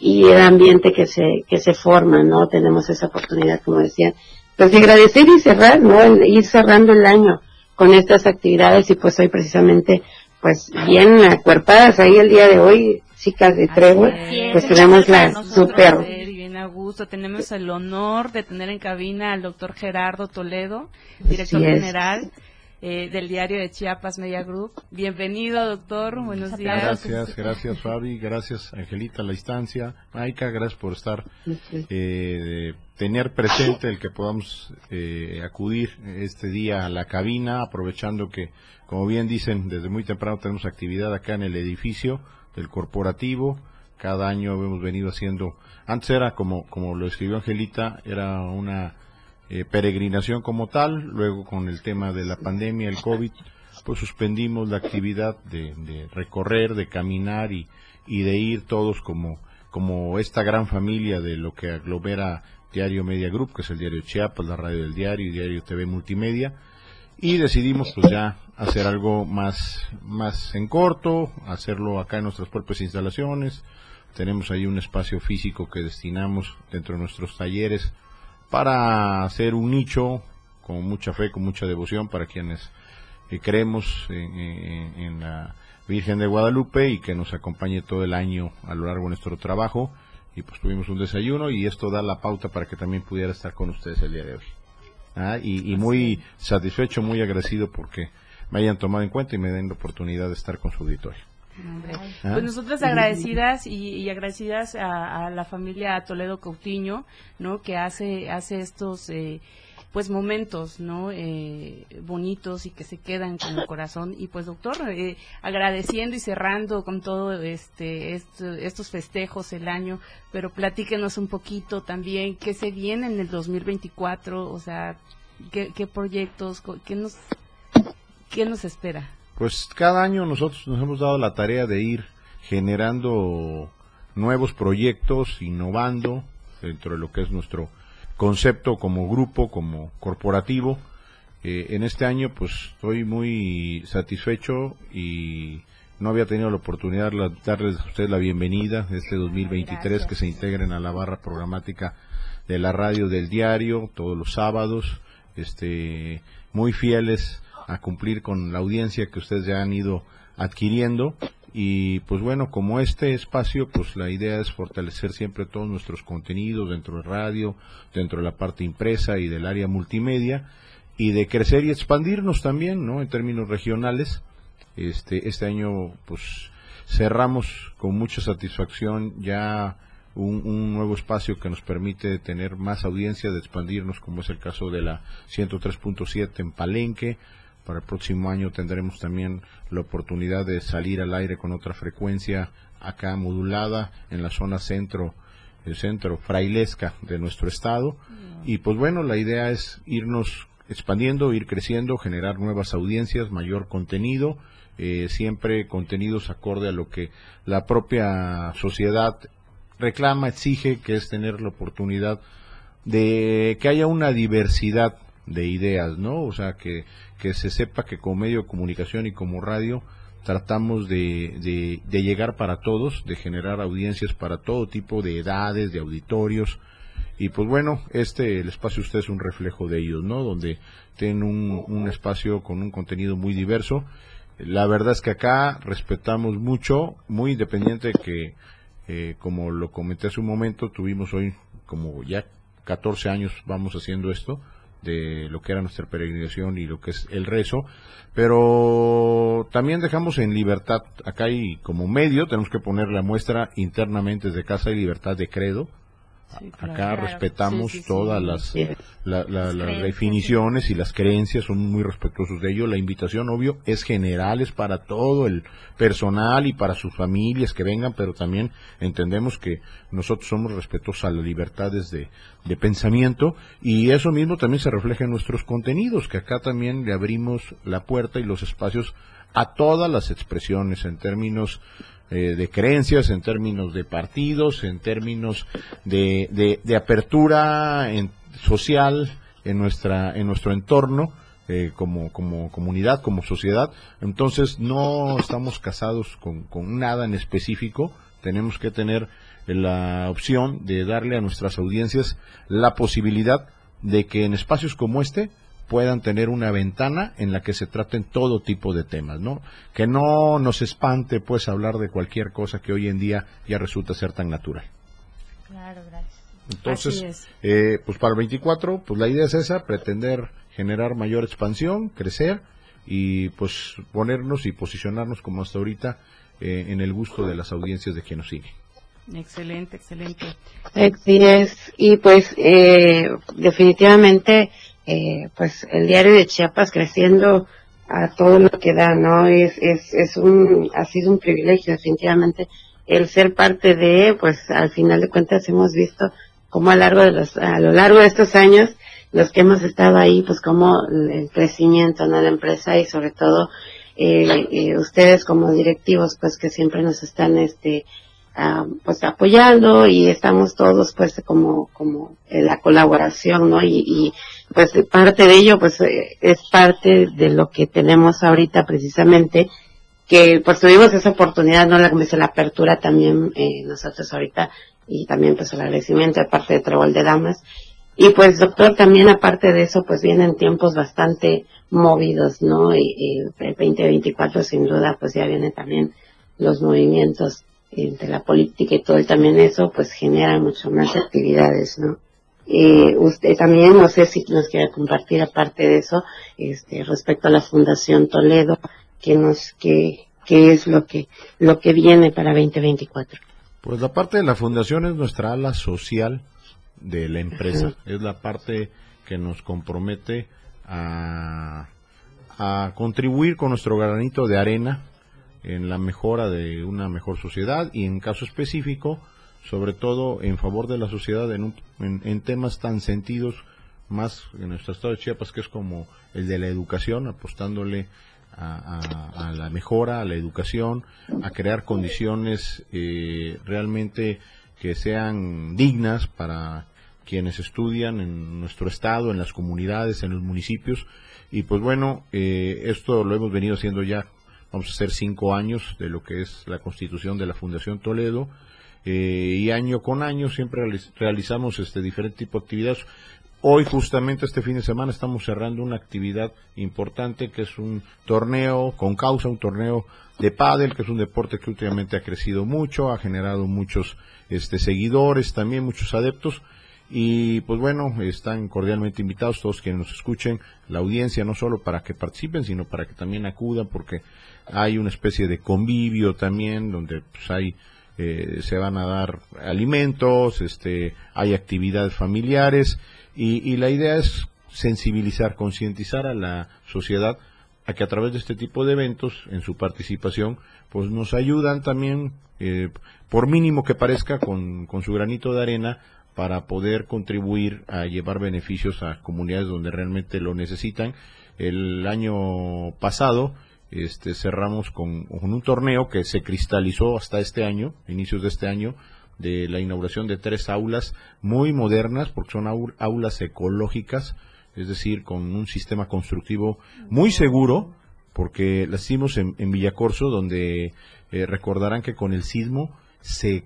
Speaker 4: y el ambiente que se, que se forma, ¿no? Tenemos esa oportunidad, como decían, pues de agradecer y cerrar, ¿no? El- ir cerrando el año con estas actividades y pues hoy precisamente, pues bien acuerpadas ahí el día de hoy, chicas de Trébol,
Speaker 3: es.
Speaker 4: pues tenemos la super
Speaker 3: bien a gusto. Tenemos el honor de tener en cabina al doctor Gerardo Toledo, director
Speaker 4: es.
Speaker 3: Eh, del diario de Chiapas Media Group. Bienvenido, doctor. Buenos días.
Speaker 11: Gracias, gracias Fabi, gracias Angelita a la distancia, Maika, gracias por estar, eh, tener presente el que podamos eh, acudir este día a la cabina, aprovechando que, como bien dicen, desde muy temprano tenemos actividad acá en el edificio del corporativo, cada año hemos venido haciendo, antes era como, como lo escribió Angelita, era una eh, peregrinación como tal, luego con el tema de la pandemia, el COVID, pues suspendimos la actividad de, recorrer, de caminar y, de ir todos como, como esta gran familia de lo que aglomera Diario Media Group, que es el Diario Chiapas, la radio del diario y Diario TV Multimedia, y decidimos pues ya hacer algo más, más en corto, hacerlo acá en nuestras propias instalaciones, tenemos ahí un espacio físico que destinamos dentro de nuestros talleres para hacer un nicho con mucha fe, con mucha devoción para quienes eh, creemos en, en- en la Virgen de Guadalupe y que nos acompañe todo el año a lo largo de nuestro trabajo. Y pues tuvimos un desayuno y esto da la pauta para que también pudiera estar con ustedes el día de hoy. Ah, y, y muy satisfecho, muy agradecido porque me hayan tomado en cuenta y me den la oportunidad de estar con su auditorio.
Speaker 3: Hombre.
Speaker 11: Ah.
Speaker 3: Pues nosotras agradecidas y, y agradecidas a, a la familia Toledo Coutinho, ¿no? Que hace hace estos eh, pues momentos, ¿no? Eh, bonitos y que se quedan con el corazón y pues doctor eh, agradeciendo y cerrando con todo este, este- estos festejos el año, pero platíquenos un poquito también qué se viene en el 2024, o sea, qué, qué proyectos, co- qué nos qué nos espera.
Speaker 11: Pues cada año nosotros nos hemos dado la tarea de ir generando nuevos proyectos, innovando dentro de lo que es nuestro concepto como grupo, como corporativo. Eh, en este año pues estoy muy satisfecho y no había tenido la oportunidad de darles a ustedes la bienvenida de este 2023 que se integren a la barra programática de la radio del diario todos los sábados, este muy fieles a cumplir con la audiencia que ustedes ya han ido adquiriendo y pues bueno, como este espacio, pues la idea es fortalecer siempre todos nuestros contenidos dentro de radio, dentro de la parte impresa y del área multimedia y de crecer y expandirnos también, ¿no? En términos regionales. Este este año pues cerramos con mucha satisfacción ya un, un nuevo espacio que nos permite tener más audiencia, de expandirnos, como es el caso de la 103.7 en Palenque. Para el próximo año tendremos también la oportunidad de salir al aire con otra frecuencia acá modulada en la zona centro, el centro frailesca de nuestro estado. Y pues bueno, la idea es irnos expandiendo, ir creciendo, generar nuevas audiencias, mayor contenido, eh, siempre contenidos acorde a lo que la propia sociedad reclama, exige, que es tener la oportunidad de que haya una diversidad de ideas, ¿no? O sea, que, que se sepa que como medio de comunicación y como radio tratamos de, de, de llegar para todos, de generar audiencias para todo tipo de edades, de auditorios, Y pues bueno, este, el espacio usted es un reflejo de ellos, ¿no? Donde tienen un, un espacio con un contenido muy diverso. La verdad es que acá respetamos mucho, muy independiente que, eh, como lo comenté hace un momento, tuvimos hoy como ya 14 años vamos haciendo esto, de lo que era nuestra peregrinación y lo que es el rezo, pero también dejamos en libertad, acá y como medio tenemos que poner la muestra internamente desde casa y libertad de credo, Acá respetamos todas las, las definiciones y las creencias, son muy respetuosos de ello. La invitación, obvio, es general, es para todo el personal y para sus familias que vengan, pero también entendemos que nosotros somos respetuosos a las libertades de, de pensamiento y eso mismo también se refleja en nuestros contenidos, que acá también le abrimos la puerta y los espacios a todas las expresiones en términos eh, de creencias, en términos de partidos, en términos de, de, apertura en, social en, nuestra, en nuestro entorno. Eh, como, como comunidad, como sociedad. Entonces no estamos casados con, con nada en específico. Tenemos que tener la opción de darle a nuestras audiencias la posibilidad de que en espacios como este puedan tener una ventana en la que se traten todo tipo de temas, ¿no? Que no nos espante, pues, hablar de cualquier cosa que hoy en día ya resulta ser tan natural.
Speaker 2: Claro, gracias.
Speaker 11: Entonces, eh, pues para el 24, pues la idea es esa, pretender generar mayor expansión, crecer y pues ponernos y posicionarnos como hasta ahorita eh, en el gusto de las audiencias de quien nos sigue.
Speaker 3: Excelente, excelente.
Speaker 4: Así es, y pues eh, definitivamente eh, pues el diario de Chiapas creciendo a todo lo que da, ¿no? Es, es, es un, ha sido un privilegio definitivamente el ser parte de, pues al final de cuentas hemos visto como a, largo de los, a lo largo de estos años, los que hemos estado ahí, pues como el crecimiento ¿no? de la empresa y sobre todo eh, eh, ustedes como directivos, pues que siempre nos están este ah, pues apoyando y estamos todos pues como como en la colaboración, ¿no? Y, y pues parte de ello pues eh, es parte de lo que tenemos ahorita precisamente que pues tuvimos esa oportunidad no la la apertura también eh, nosotros ahorita y también pues el agradecimiento de parte de Trebol de Damas. Y pues doctor también aparte de eso pues vienen tiempos bastante movidos no y, el 2024 sin duda pues ya vienen también los movimientos entre la política y todo y también eso pues genera mucho más actividades no eh, usted también, no sé si nos quiere compartir aparte de eso, este, respecto a la Fundación Toledo, que nos, que, qué es lo que, lo que viene para 2024.
Speaker 11: Pues la parte de la fundación es nuestra ala social de la empresa, es la parte que nos compromete a, a contribuir con nuestro granito de arena en la mejora de una mejor sociedad y en caso específico sobre todo en favor de la sociedad en, en, temas tan sentidos más en nuestro estado de Chiapas que es como el de la educación, apostándole a, la mejora, a la educación, a crear condiciones eh, realmente que sean dignas para quienes estudian en nuestro estado, en las comunidades, en los municipios. Y pues bueno, eh, esto lo hemos venido haciendo ya, vamos a hacer cinco años de lo que es la constitución de la Fundación Toledo eh, y año con año siempre realizamos este diferente tipo de actividades. Hoy justamente este fin de semana estamos cerrando una actividad importante que es un torneo con causa, un torneo de pádel, que es un deporte que últimamente ha crecido mucho, ha generado muchos este seguidores, también muchos adeptos y pues bueno, están cordialmente invitados todos quienes nos escuchen, la audiencia no solo para que participen, sino para que también acudan porque hay una especie de convivio también donde pues hay eh, se van a dar alimentos, este, hay actividades familiares y, la idea es sensibilizar, concientizar a la sociedad a que a través de este tipo de eventos, en su participación, pues nos ayudan también, eh, por mínimo que parezca, con, con su granito de arena, para poder contribuir a llevar beneficios a comunidades donde realmente lo necesitan. El año pasado este, cerramos con, un torneo que se cristalizó hasta este año, inicios de este año, de la inauguración de tres aulas muy modernas, porque son aulas ecológicas, es decir, con un sistema constructivo muy seguro, porque las hicimos en, en Villacorso, donde eh, recordarán que con el sismo se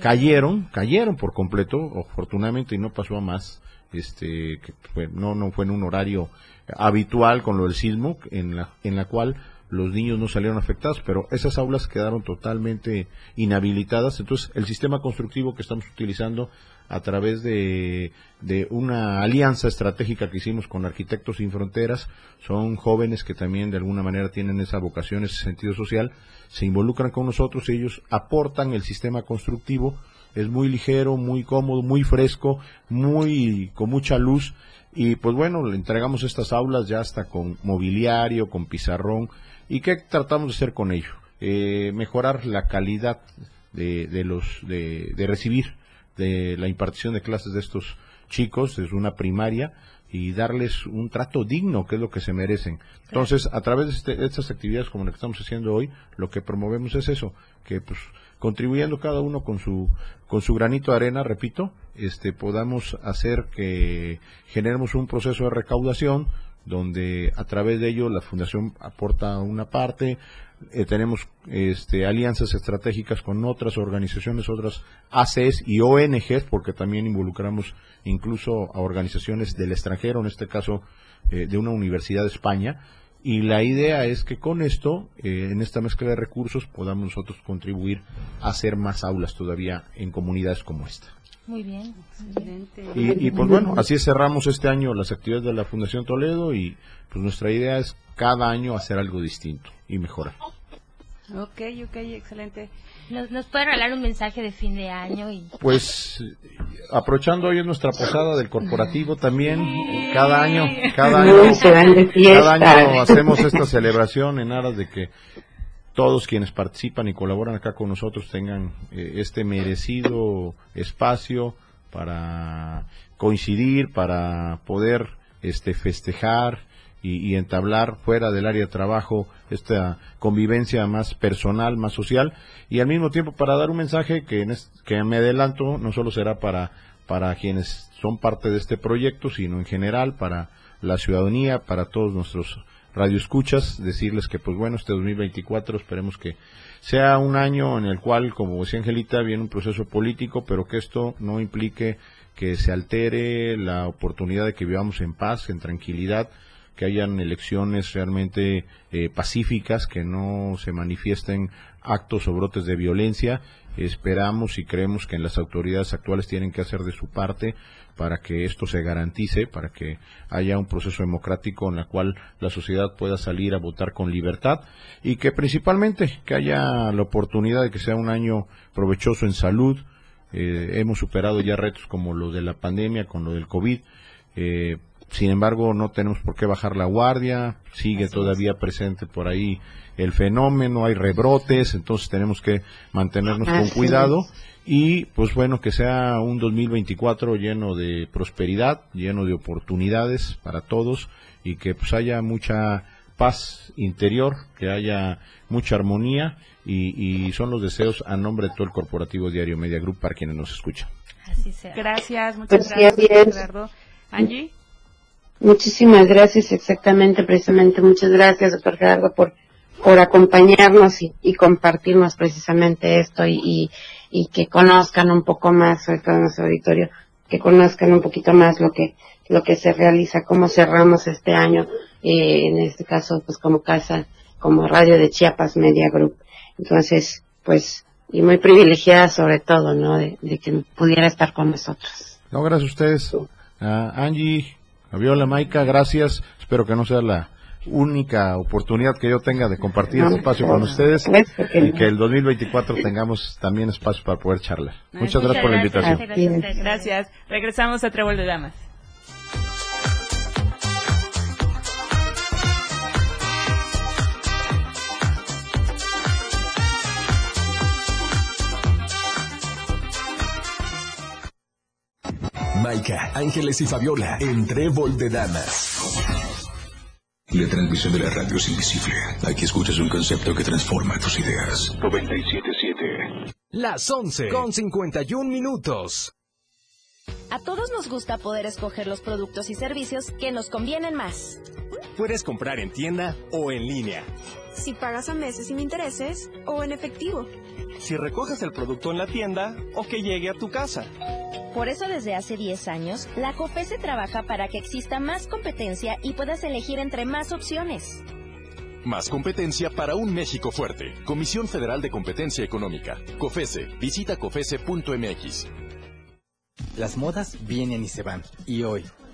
Speaker 11: cayeron, cayeron por completo, afortunadamente, y no pasó a más. Este, que fue, no, no fue en un horario habitual con lo del sismo, en la, en la cual los niños no salieron afectados, pero esas aulas quedaron totalmente inhabilitadas. Entonces, el sistema constructivo que estamos utilizando a través de, de, una alianza estratégica que hicimos con Arquitectos Sin Fronteras, son jóvenes que también de alguna manera tienen esa vocación, ese sentido social, se involucran con nosotros, ellos aportan el sistema constructivo, es muy ligero, muy cómodo, muy fresco, muy con mucha luz. Y pues bueno, le entregamos estas aulas ya hasta con mobiliario, con pizarrón. Y qué tratamos de hacer con ello, eh, mejorar la calidad de, de los de, de recibir de la impartición de clases de estos chicos desde una primaria y darles un trato digno, que es lo que se merecen. Entonces, a través de, este, estas actividades como la que estamos haciendo hoy, lo que promovemos es eso, que pues contribuyendo cada uno con su con su granito de arena, repito, este podamos hacer que generemos un proceso de recaudación donde a través de ello la fundación aporta una parte, eh, tenemos este, alianzas estratégicas con otras organizaciones, otras ACES y ONGs, porque también involucramos incluso a organizaciones del extranjero, en este caso eh, de una universidad de España. Y la idea es que con esto, eh, en esta mezcla de recursos, podamos nosotros contribuir a hacer más aulas todavía en comunidades como esta.
Speaker 2: Muy bien, excelente.
Speaker 11: Y, y, pues bueno, así cerramos este año las actividades de la Fundación Toledo y pues nuestra idea es cada año hacer algo distinto y mejorar.
Speaker 3: Ok, ok, excelente.
Speaker 2: ¿Nos, ¿Nos puede regalar un mensaje de fin de año? y
Speaker 11: Pues aprovechando hoy es nuestra posada del corporativo también, cada año, cada año, cada año hacemos esta celebración en aras de que todos quienes participan y colaboran acá con nosotros tengan eh, este merecido espacio para coincidir, para poder este festejar y, y, entablar fuera del área de trabajo esta convivencia más personal, más social. Y al mismo tiempo para dar un mensaje que, en que me adelanto no solo será para para quienes son parte de este proyecto, sino en general para la ciudadanía, para todos nuestros radioescuchas, decirles que pues bueno, este 2024 esperemos que sea un año en el cual, como decía Angelita, viene un proceso político, pero que esto no implique que se altere la oportunidad de que vivamos en paz, en tranquilidad, que hayan elecciones realmente eh, pacíficas, que no se manifiesten actos o brotes de violencia. Esperamos y creemos que las autoridades actuales tienen que hacer de su parte para que esto se garantice, para que haya un proceso democrático en el cual la sociedad pueda salir a votar con libertad y que principalmente que haya la oportunidad de que sea un año provechoso en salud. Eh, hemos superado ya retos como los de la pandemia, con lo del COVID. Eh, sin embargo, no tenemos por qué bajar la guardia, sigue Así todavía es. presente por ahí el fenómeno, hay rebrotes, entonces tenemos que mantenernos Así con cuidado es. Y pues bueno, que sea un 2024 lleno de prosperidad, lleno de oportunidades para todos y que pues haya mucha paz interior, que haya mucha armonía y, y son los deseos a nombre de todo el corporativo Diario Media Group para quienes nos escuchan.
Speaker 3: Así sea. Gracias, muchas pues gracias, Gerardo. Angie.
Speaker 4: Muchísimas gracias, exactamente, precisamente, muchas gracias, doctor Gerardo, por, por acompañarnos y, y compartirnos precisamente esto y, y, y, que conozcan un poco más, sobre todo en nuestro auditorio, que conozcan un poquito más lo que, lo que se realiza, cómo cerramos este año, eh, en este caso, pues como casa, como radio de Chiapas Media Group. Entonces, pues, y muy privilegiada sobre todo, ¿no? De, de que pudiera estar con nosotros.
Speaker 11: No, gracias a ustedes. Uh, Angie, Fabiola, Maica, gracias. Espero que no sea la única oportunidad que yo tenga de compartir este espacio con ustedes y que el 2024 tengamos también espacio para poder charlar. Muchas, gracias por la invitación.
Speaker 3: Gracias, gracias. Regresamos a Trébol de Damas.
Speaker 1: Maika, Ángeles y Fabiola en Trébol de Damas.
Speaker 12: La transmisión de la radio es invisible. Aquí escuchas un concepto que transforma tus ideas. 97.7.
Speaker 6: Las 11 con 51 minutos.
Speaker 13: A todos nos gusta poder escoger los productos y servicios que nos convienen más. Puedes comprar en tienda o en línea.
Speaker 14: Si pagas a meses sin intereses o en efectivo.
Speaker 13: Si recoges el producto en la tienda o que llegue a tu casa.
Speaker 15: Por eso desde hace 10 años, la COFESE trabaja para que exista más competencia y puedas elegir entre más opciones.
Speaker 16: Más competencia para un México fuerte. Comisión Federal de Competencia Económica. COFESE. Visita COFESE.mx.
Speaker 17: Las modas vienen y se van. Y hoy,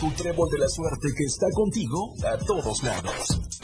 Speaker 1: Tu trébol de la suerte que está contigo a todos lados.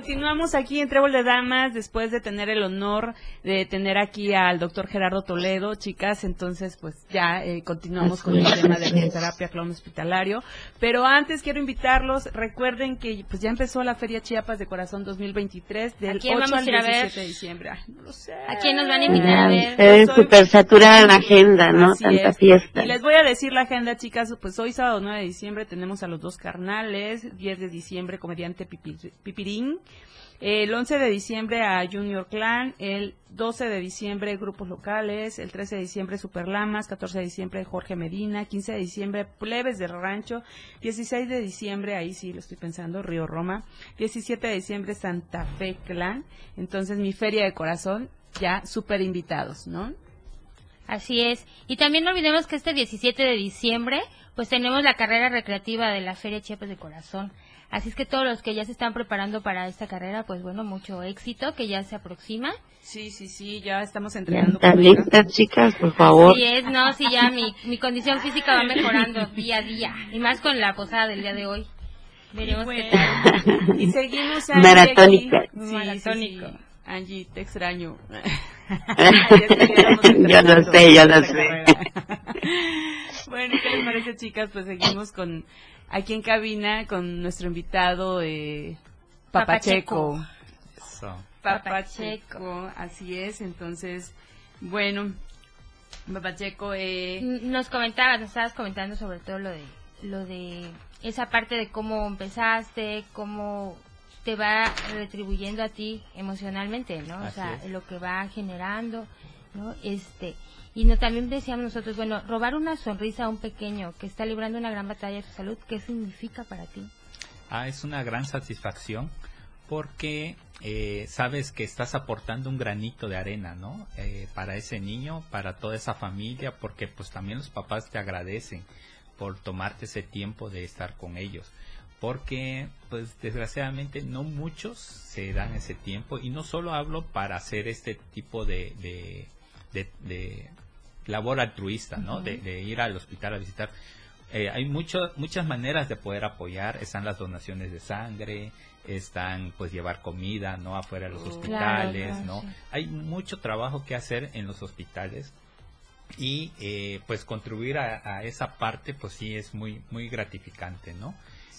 Speaker 3: Continuamos aquí en Trébol de Damas después de tener el honor de tener aquí al doctor Gerardo Toledo, chicas. Entonces, pues ya eh, continuamos con el tema de la terapia clon hospitalario. Pero antes quiero invitarlos, recuerden que pues ya empezó la Feria Chiapas de Corazón 2023 del 8 al 17 de diciembre. Ay, no lo sé.
Speaker 2: ¿A quién nos van a invitar a ver?
Speaker 4: Ustedes súper saturada la agenda, ¿no?
Speaker 3: Así
Speaker 4: Tanta
Speaker 3: es.
Speaker 4: fiesta.
Speaker 3: Y les voy a decir la agenda, chicas. Pues hoy, sábado 9 de diciembre, tenemos a los dos carnales. 10 de diciembre, comediante Pipi- Pipirín. El 11 de diciembre a Junior Clan. El 12 de diciembre, grupos locales. El 13 de diciembre, Superlamas. 14 de diciembre, Jorge Medina. 15 de diciembre, Plebes del Rancho. 16 de diciembre, ahí sí lo estoy pensando, Río Roma. 17 de diciembre, Santa Fe Clan. Entonces, mi feria de corazón, ya súper invitados, ¿no?
Speaker 2: Así es. Y también no olvidemos que este 17 de diciembre, pues tenemos la carrera recreativa de la Feria Chiapas de Corazón. Así es que todos los que ya se están preparando para esta carrera, pues bueno, mucho éxito, que ya se aproxima.
Speaker 3: Sí, sí, sí, ya estamos entrenando.
Speaker 4: están listas, chicas, por favor.
Speaker 2: Así es, no, sí, ya mi, mi condición física va mejorando día a día. Y más con la posada del día de hoy. Veremos qué tal.
Speaker 3: Y seguimos Angie,
Speaker 4: Maratónica.
Speaker 3: aquí. Sí,
Speaker 2: Maratónico.
Speaker 3: sí, sí. Angie, te extraño.
Speaker 4: Yo lo sé, yo lo sé.
Speaker 3: bueno, ¿qué les parece, chicas? Pues seguimos con aquí en cabina con nuestro invitado eh, Papacheco. Papacheco, así es. Entonces, bueno, Papacheco, eh,
Speaker 2: Nos comentabas, nos estabas comentando sobre todo lo de, lo de esa parte de cómo empezaste, cómo te va retribuyendo a ti emocionalmente, ¿no? o sea,
Speaker 5: es.
Speaker 2: lo que va generando, ¿no? Este, y no, también decíamos nosotros, bueno, robar una sonrisa a un pequeño que está librando una gran batalla de su salud, ¿qué significa para ti?
Speaker 5: Ah, es una gran satisfacción porque eh, sabes que estás aportando un granito de arena, ¿no? Eh, para ese niño, para toda esa familia, porque pues también los papás te agradecen por tomarte ese tiempo de estar con ellos. Porque, pues desgraciadamente no muchos se dan ese tiempo y no solo hablo para hacer este tipo de, de, de- de labor altruista, ¿no? De, de ir al hospital a visitar. Eh, hay mucho, muchas maneras de poder apoyar. Están las donaciones de sangre, están pues llevar comida, ¿no? Afuera de los hospitales,
Speaker 18: claro,
Speaker 5: ¿no?
Speaker 18: sí.
Speaker 5: Hay mucho trabajo que hacer en los hospitales y eh, pues contribuir a, a esa parte pues sí es muy muy gratificante no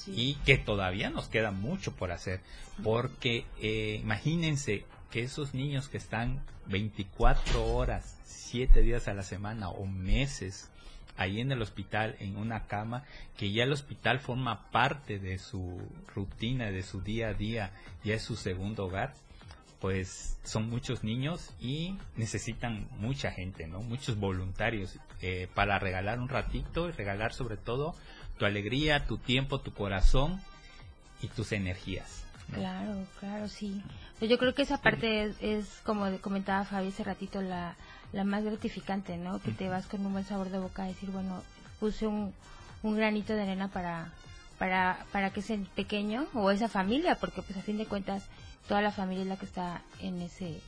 Speaker 5: y que todavía nos queda mucho por hacer porque eh, imagínense que esos niños que están 24 horas 7 días a la semana o meses ahí en el hospital en una cama que ya el hospital forma parte de su rutina de su día a día ya es su segundo hogar pues son muchos niños y necesitan mucha gente, ¿no? Muchos voluntarios eh, para regalar un ratito y regalar sobre todo tu alegría, tu tiempo, tu corazón y tus energías.
Speaker 2: Claro, claro, sí. Pues yo creo que esa parte es, es, como comentaba Fabi hace ratito, la, la más gratificante, ¿no? Que te vas con un buen sabor de boca a decir, bueno, puse un, un granito de arena para, para, para que ese pequeño o esa familia, porque pues a fin de cuentas toda la familia es la que está en ese,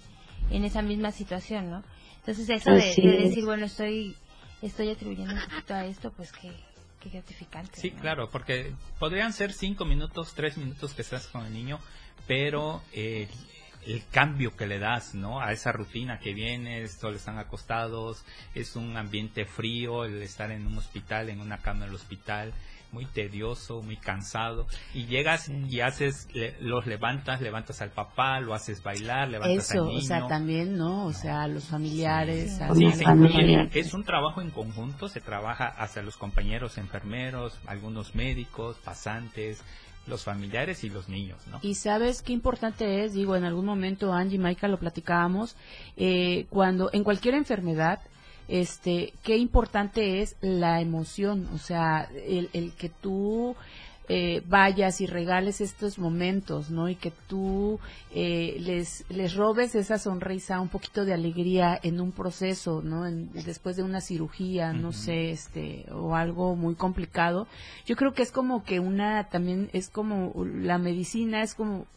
Speaker 2: en esa misma situación, ¿no? Entonces eso de, de decir, bueno, estoy, estoy atribuyendo un poquito a esto, pues qué, qué gratificante.
Speaker 5: Sí,
Speaker 2: ¿no?
Speaker 5: claro, porque podrían ser cinco minutos, tres minutos que estás con el niño, pero eh, el cambio que le das, ¿no? A esa rutina que vienes, todos están acostados, es un ambiente frío, el estar en un hospital, en una cama del hospital, muy tedioso, muy cansado, y llegas y haces, le- los levantas, levantas al papá, lo haces bailar, levantas
Speaker 3: Eso,
Speaker 5: al niño.
Speaker 3: o sea, también, ¿no? O sea, los familiares. a-
Speaker 5: Sí, se incluye. Es un trabajo en conjunto, se trabaja hacia los compañeros enfermeros, algunos médicos, pasantes, los familiares y los niños, ¿no?
Speaker 3: Y sabes qué importante es, digo, en algún momento Angie y Maika lo platicábamos, eh, cuando en cualquier enfermedad, este, qué importante es la emoción, o sea, el, el que tú eh, vayas y regales estos momentos, ¿no? Y que tú eh, les, les robes esa sonrisa, un poquito de alegría en un proceso, ¿no? En- después de una cirugía, no sé, este, o algo muy complicado. Yo creo que es como que una, también es como la medicina, es como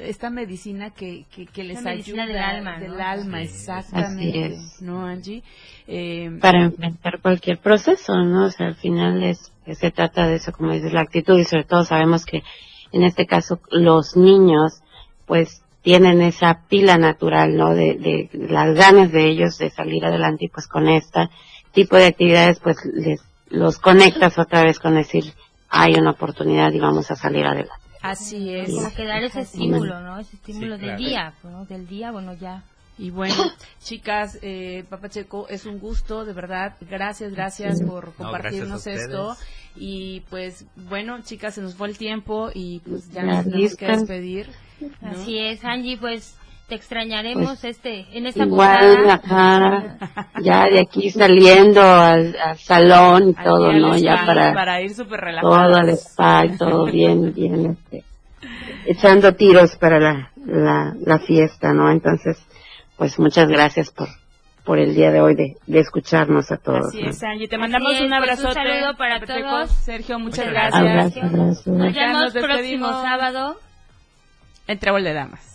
Speaker 3: esta medicina que, que, que les
Speaker 2: La medicina
Speaker 3: ayuda
Speaker 2: del alma,
Speaker 3: del
Speaker 2: ¿no?
Speaker 3: alma,
Speaker 4: Así
Speaker 3: exactamente,
Speaker 4: es.
Speaker 3: ¿no, Angie? Eh,
Speaker 4: para enfrentar cualquier proceso, ¿no? O sea, al final es, se trata de eso, como dices, la actitud y sobre todo sabemos que en este caso los niños, pues tienen esa pila natural, ¿no? De, de las ganas de ellos de salir adelante y pues con este tipo de actividades pues les, los conectas otra vez con decir, hay una oportunidad y vamos a salir adelante.
Speaker 3: Así es.
Speaker 2: Como que dar ese estímulo,
Speaker 3: es.
Speaker 2: ¿no? Ese estímulo
Speaker 3: Sí,
Speaker 2: del
Speaker 3: claro.
Speaker 2: día, ¿no? Del día, bueno, ya.
Speaker 3: Y bueno, chicas, eh, Papacheco, es un gusto, de verdad. Gracias, gracias por
Speaker 2: No,
Speaker 3: compartirnos
Speaker 2: gracias a
Speaker 3: esto. Y pues, bueno, chicas, se nos fue el tiempo y pues ya nos tenemos que despedir. ¿no?
Speaker 2: Así es, Angie, pues te extrañaremos
Speaker 4: Pues,
Speaker 2: este en esta
Speaker 4: Igual,
Speaker 2: posada.
Speaker 4: ajá, ya de aquí saliendo al, al salón y todo, ¿no? Ya
Speaker 3: spa,
Speaker 4: para,
Speaker 3: para ir súper
Speaker 4: todo al spa y todo bien, bien, este, echando tiros para la, la, la fiesta, ¿no? Entonces, pues muchas gracias por, por el día de hoy de, de escucharnos a todos.
Speaker 3: Así
Speaker 4: ¿no?
Speaker 3: es, Angie. Te mandamos
Speaker 2: es,
Speaker 3: un
Speaker 2: pues, un
Speaker 3: abrazote.
Speaker 2: saludo para todos.
Speaker 3: Sergio, muchas,
Speaker 2: Muchas
Speaker 3: gracias.
Speaker 4: gracias. Gracias, gracias.
Speaker 2: Nos
Speaker 3: Ya
Speaker 2: vemos
Speaker 3: nos
Speaker 2: próximo
Speaker 3: despedimos.
Speaker 2: sábado.
Speaker 3: En Trébol de Damas.